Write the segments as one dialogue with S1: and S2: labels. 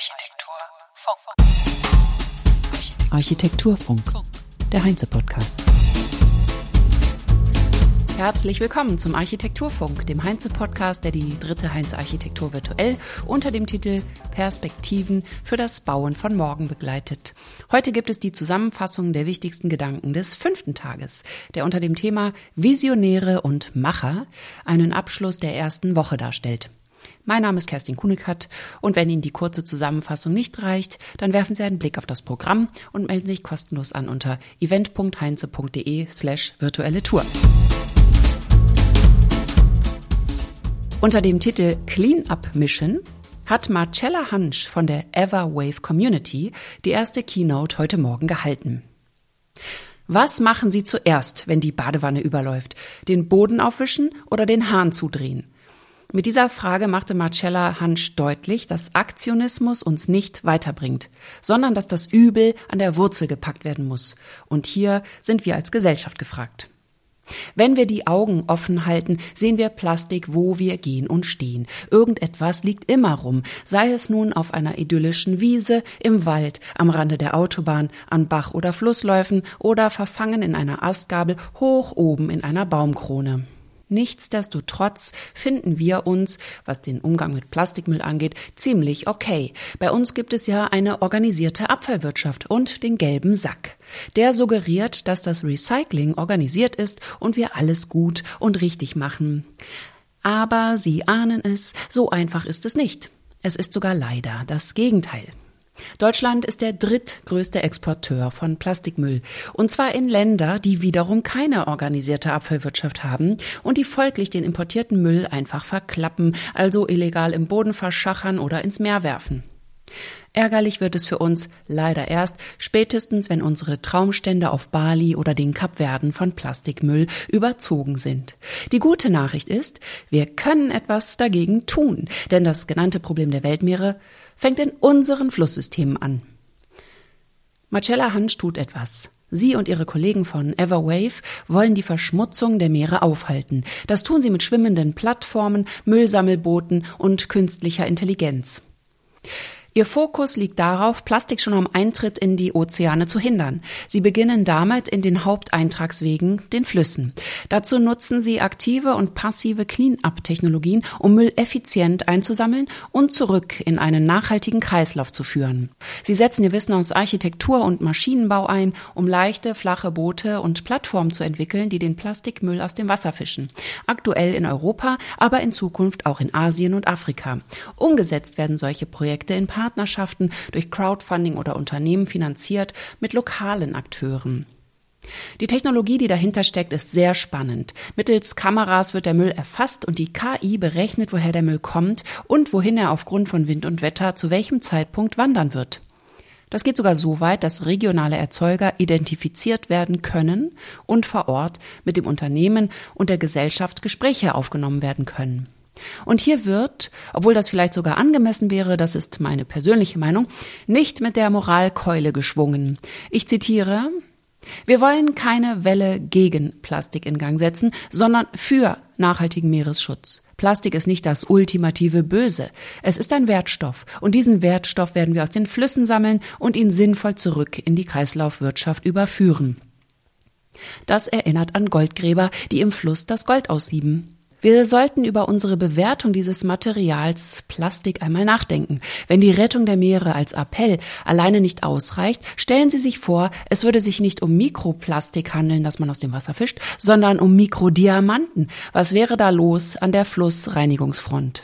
S1: Architekturfunk. Architekturfunk, der Heinze-Podcast.
S2: Herzlich willkommen zum Architekturfunk, dem Heinze-Podcast, der die dritte Heinze-Architektur virtuell unter dem Titel Perspektiven für das Bauen von morgen begleitet. Heute gibt es die Zusammenfassung der wichtigsten Gedanken des fünften Tages, der unter dem Thema Visionäre und Macher einen Abschluss der ersten Woche darstellt. Mein Name ist Kerstin Kunekat und wenn Ihnen die kurze Zusammenfassung nicht reicht, dann werfen Sie einen Blick auf das Programm und melden sich kostenlos an unter event.heinze.de slash virtuelle Tour. Unter dem Titel Clean Up Mission hat Marcella Hansch von der Everwave Community die erste Keynote heute Morgen gehalten. Was machen Sie zuerst, wenn die Badewanne überläuft? Den Boden aufwischen oder den Hahn zudrehen? Mit dieser Frage machte Marcella Hansch deutlich, dass Aktionismus uns nicht weiterbringt, sondern dass das Übel an der Wurzel gepackt werden muss. Und hier sind wir als Gesellschaft gefragt. Wenn wir die Augen offen halten, sehen wir Plastik, wo wir gehen und stehen. Irgendetwas liegt immer rum, sei es nun auf einer idyllischen Wiese, im Wald, am Rande der Autobahn, an Bach- oder Flussläufen oder verfangen in einer Astgabel hoch oben in einer Baumkrone. Nichtsdestotrotz finden wir uns, was den Umgang mit Plastikmüll angeht, ziemlich okay. Bei uns gibt es ja eine organisierte Abfallwirtschaft und den gelben Sack. Der suggeriert, dass das Recycling organisiert ist und wir alles gut und richtig machen. Aber Sie ahnen es, so einfach ist es nicht. Es ist sogar leider das Gegenteil. Deutschland ist der drittgrößte Exporteur von Plastikmüll. Und zwar in Länder, die wiederum keine organisierte Abfallwirtschaft haben und die folglich den importierten Müll einfach verklappen, also illegal im Boden verschachern oder ins Meer werfen. Ärgerlich wird es für uns leider erst spätestens, wenn unsere Traumstände auf Bali oder den Kapverden von Plastikmüll überzogen sind. Die gute Nachricht ist, wir können etwas dagegen tun, denn das genannte Problem der Weltmeere fängt in unseren Flusssystemen an. Marcella Hansch tut etwas. Sie und ihre Kollegen von Everwave wollen die Verschmutzung der Meere aufhalten. Das tun sie mit schwimmenden Plattformen, Müllsammelbooten und künstlicher Intelligenz. Ihr Fokus liegt darauf, Plastik schon am Eintritt in die Ozeane zu hindern. Sie beginnen damit in den Haupteintragswegen, den Flüssen. Dazu nutzen sie aktive und passive Clean-up-Technologien, um Müll effizient einzusammeln und zurück in einen nachhaltigen Kreislauf zu führen. Sie setzen ihr Wissen aus Architektur und Maschinenbau ein, um leichte, flache Boote und Plattformen zu entwickeln, die den Plastikmüll aus dem Wasser fischen. Aktuell in Europa, aber in Zukunft auch in Asien und Afrika. Umgesetzt werden solche Projekte in Partnerschaften durch Crowdfunding oder Unternehmen finanziert mit lokalen Akteuren. Die Technologie, die dahinter steckt, ist sehr spannend. Mittels Kameras wird der Müll erfasst und die KI berechnet, woher der Müll kommt und wohin er aufgrund von Wind und Wetter zu welchem Zeitpunkt wandern wird. Das geht sogar so weit, dass regionale Erzeuger identifiziert werden können und vor Ort mit dem Unternehmen und der Gesellschaft Gespräche aufgenommen werden können. Und hier wird, obwohl das vielleicht sogar angemessen wäre, das ist meine persönliche Meinung, nicht mit der Moralkeule geschwungen. Ich zitiere, wir wollen keine Welle gegen Plastik in Gang setzen, sondern für nachhaltigen Meeresschutz. Plastik ist nicht das ultimative Böse. Es ist ein Wertstoff. Und diesen Wertstoff werden wir aus den Flüssen sammeln und ihn sinnvoll zurück in die Kreislaufwirtschaft überführen. Das erinnert an Goldgräber, die im Fluss das Gold aussieben. Wir sollten über unsere Bewertung dieses Materials Plastik einmal nachdenken. Wenn die Rettung der Meere als Appell alleine nicht ausreicht, stellen Sie sich vor, es würde sich nicht um Mikroplastik handeln, das man aus dem Wasser fischt, sondern um Mikrodiamanten. Was wäre da los an der Flussreinigungsfront?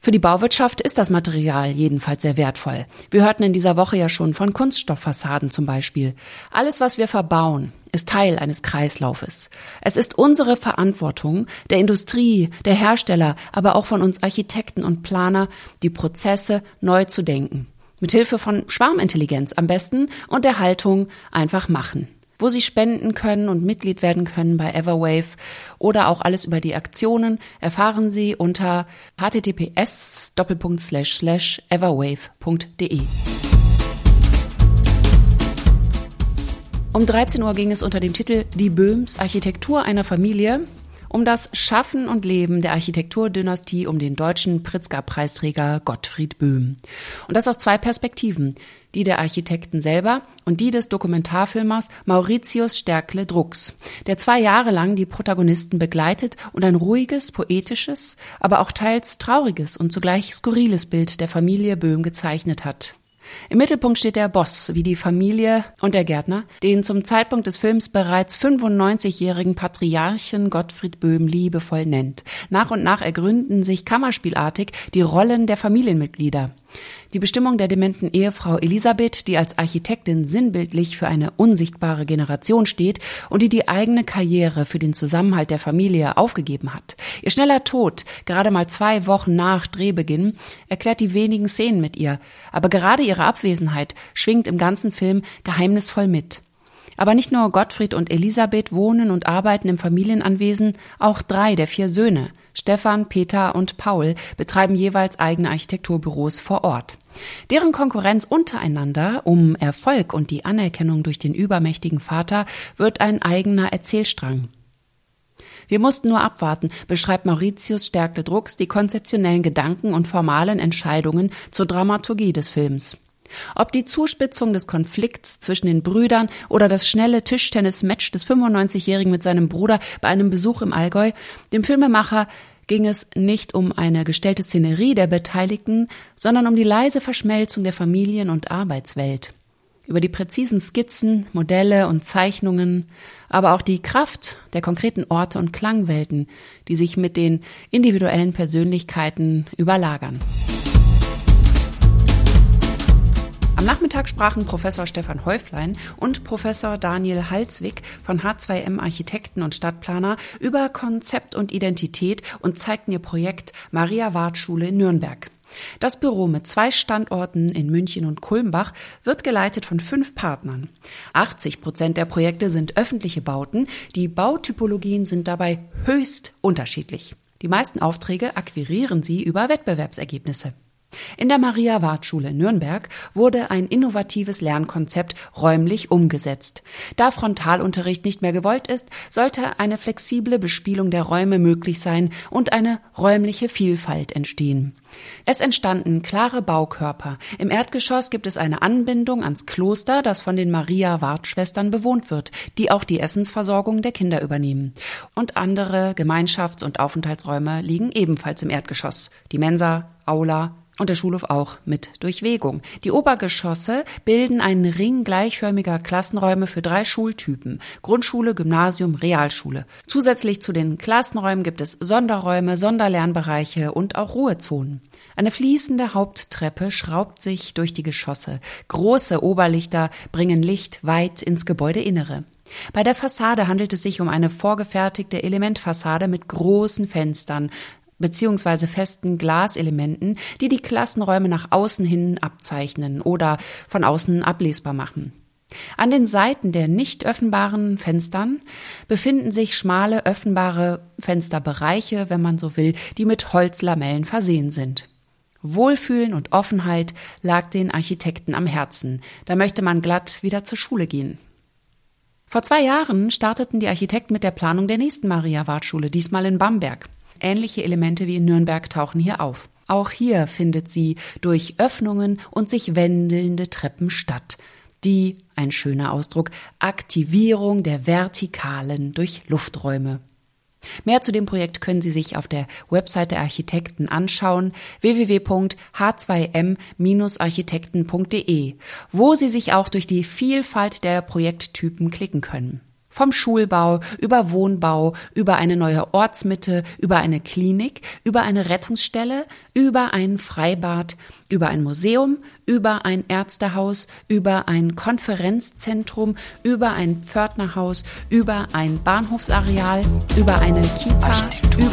S2: Für die Bauwirtschaft ist das Material jedenfalls sehr wertvoll. Wir hörten in dieser Woche ja schon von Kunststofffassaden zum Beispiel. Alles, was wir verbauen, ist Teil eines Kreislaufes. Es ist unsere Verantwortung, der Industrie, der Hersteller, aber auch von uns Architekten und Planer, die Prozesse neu zu denken. Mithilfe von Schwarmintelligenz am besten und der Haltung einfach machen wo Sie spenden können und Mitglied werden können bei Everwave oder auch alles über die Aktionen erfahren Sie unter https Um 13 Uhr ging es unter dem Titel Die Böhms Architektur einer Familie um das Schaffen und Leben der Architekturdynastie um den deutschen Pritzker-Preisträger Gottfried Böhm. Und das aus zwei Perspektiven, die der Architekten selber und die des Dokumentarfilmers Mauritius Stärkle Drucks, der zwei Jahre lang die Protagonisten begleitet und ein ruhiges, poetisches, aber auch teils trauriges und zugleich skurriles Bild der Familie Böhm gezeichnet hat. Im Mittelpunkt steht der Boss, wie die Familie und der Gärtner, den zum Zeitpunkt des Films bereits 95-jährigen Patriarchen Gottfried Böhm liebevoll nennt. Nach und nach ergründen sich kammerspielartig die Rollen der Familienmitglieder. Die Bestimmung der dementen Ehefrau Elisabeth, die als Architektin sinnbildlich für eine unsichtbare Generation steht und die die eigene Karriere für den Zusammenhalt der Familie aufgegeben hat. Ihr schneller Tod, gerade mal zwei Wochen nach Drehbeginn, erklärt die wenigen Szenen mit ihr. Aber gerade ihre Abwesenheit schwingt im ganzen Film geheimnisvoll mit. Aber nicht nur Gottfried und Elisabeth wohnen und arbeiten im Familienanwesen, auch drei der vier Söhne, Stefan, Peter und Paul, betreiben jeweils eigene Architekturbüros vor Ort. Deren Konkurrenz untereinander um Erfolg und die Anerkennung durch den übermächtigen Vater wird ein eigener Erzählstrang. Wir mussten nur abwarten, beschreibt Mauritius Stärkle Drucks die konzeptionellen Gedanken und formalen Entscheidungen zur Dramaturgie des Films. Ob die Zuspitzung des Konflikts zwischen den Brüdern oder das schnelle Tischtennis-Match des 95-Jährigen mit seinem Bruder bei einem Besuch im Allgäu, dem Filmemacher ging es nicht um eine gestellte Szenerie der Beteiligten, sondern um die leise Verschmelzung der Familien- und Arbeitswelt. Über die präzisen Skizzen, Modelle und Zeichnungen, aber auch die Kraft der konkreten Orte und Klangwelten, die sich mit den individuellen Persönlichkeiten überlagern. Am Nachmittag sprachen Professor Stefan Häuflein und Professor Daniel Halswig von H2M Architekten und Stadtplaner über Konzept und Identität und zeigten ihr Projekt Maria Ward Schule in Nürnberg. Das Büro mit zwei Standorten in München und Kulmbach wird geleitet von fünf Partnern. 80 Prozent der Projekte sind öffentliche Bauten. Die Bautypologien sind dabei höchst unterschiedlich. Die meisten Aufträge akquirieren sie über Wettbewerbsergebnisse. In der Maria-Ward-Schule in Nürnberg wurde ein innovatives Lernkonzept räumlich umgesetzt. Da Frontalunterricht nicht mehr gewollt ist, sollte eine flexible Bespielung der Räume möglich sein und eine räumliche Vielfalt entstehen. Es entstanden klare Baukörper. Im Erdgeschoss gibt es eine Anbindung ans Kloster, das von den Maria-Ward-Schwestern bewohnt wird, die auch die Essensversorgung der Kinder übernehmen. Und andere Gemeinschafts- und Aufenthaltsräume liegen ebenfalls im Erdgeschoss. Die Mensa, Aula, und der Schulhof auch mit Durchwegung. Die Obergeschosse bilden einen Ring gleichförmiger Klassenräume für drei Schultypen. Grundschule, Gymnasium, Realschule. Zusätzlich zu den Klassenräumen gibt es Sonderräume, Sonderlernbereiche und auch Ruhezonen. Eine fließende Haupttreppe schraubt sich durch die Geschosse. Große Oberlichter bringen Licht weit ins Gebäudeinnere. Bei der Fassade handelt es sich um eine vorgefertigte Elementfassade mit großen Fenstern, beziehungsweise festen Glaselementen, die die Klassenräume nach außen hin abzeichnen oder von außen ablesbar machen. An den Seiten der nicht öffnbaren Fenstern befinden sich schmale öffnbare Fensterbereiche, wenn man so will, die mit Holzlamellen versehen sind. Wohlfühlen und Offenheit lag den Architekten am Herzen. Da möchte man glatt wieder zur Schule gehen. Vor zwei Jahren starteten die Architekten mit der Planung der nächsten Maria-Ward-Schule, diesmal in Bamberg. Ähnliche Elemente wie in Nürnberg tauchen hier auf. Auch hier findet sie durch Öffnungen und sich wendelnde Treppen statt. Die, ein schöner Ausdruck, Aktivierung der Vertikalen durch Lufträume. Mehr zu dem Projekt können Sie sich auf der Website der Architekten anschauen www.h2m-architekten.de, wo Sie sich auch durch die Vielfalt der Projekttypen klicken können. Vom Schulbau über Wohnbau, über eine neue Ortsmitte, über eine Klinik, über eine Rettungsstelle, über ein Freibad, über ein Museum, über ein Ärztehaus, über ein Konferenzzentrum, über ein Pförtnerhaus, über ein Bahnhofsareal, über eine Kita,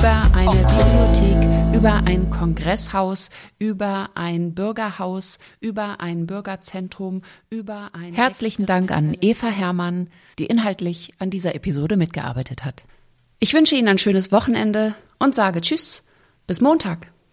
S2: über eine Bibliothek, über ein Kongresshaus, über ein Bürgerhaus, über ein Bürgerzentrum, über ein Herzlichen Dank an Eva Herrmann, die inhaltlich an dieser Episode mitgearbeitet hat. Ich wünsche Ihnen ein schönes Wochenende und sage Tschüss, bis Montag.